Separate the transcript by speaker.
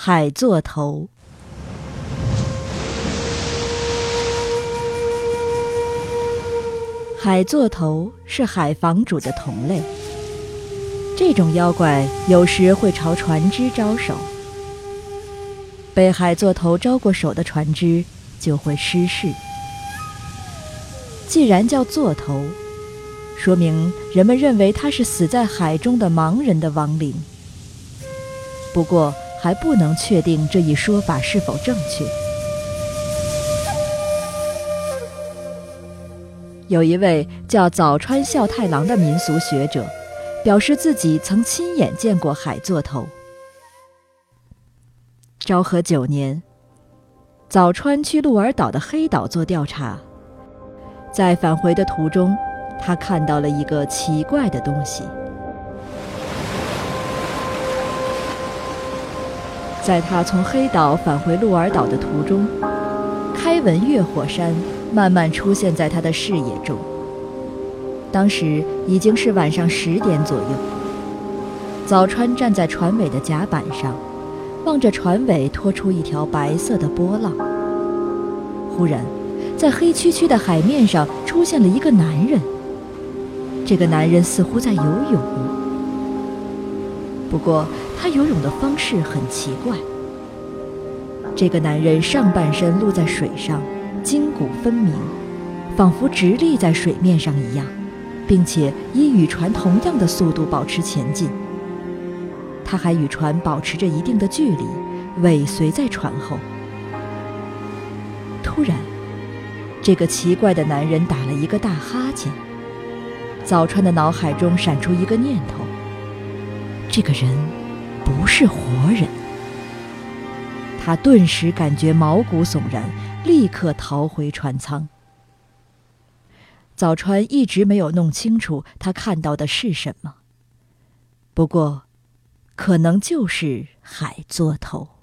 Speaker 1: 海座头。海座头是海房主的同类。这种妖怪有时会朝船只招手，被海座头招过手的船只就会失事。既然叫座头，说明人们认为他是死在海中的盲人的亡灵。不过还不能确定这一说法是否正确。有一位叫早川孝太郎的民俗学者。表示自己曾亲眼见过海座头。昭和九年，早川去鹿儿岛的黑岛做调查，在返回的途中，他看到了一个奇怪的东西。在他从黑岛返回鹿儿岛的途中，开文月火山慢慢出现在他的视野中。当时已经是晚上十点左右。早川站在船尾的甲板上，望着船尾拖出一条白色的波浪。忽然，在黑黢黢的海面上出现了一个男人。这个男人似乎在游泳，不过他游泳的方式很奇怪。这个男人上半身露在水上，筋骨分明，仿佛直立在水面上一样。并且以与船同样的速度保持前进。他还与船保持着一定的距离，尾随在船后。突然，这个奇怪的男人打了一个大哈欠。早川的脑海中闪出一个念头：这个人不是活人。他顿时感觉毛骨悚然，立刻逃回船舱。早川一直没有弄清楚他看到的是什么，不过，可能就是海作头。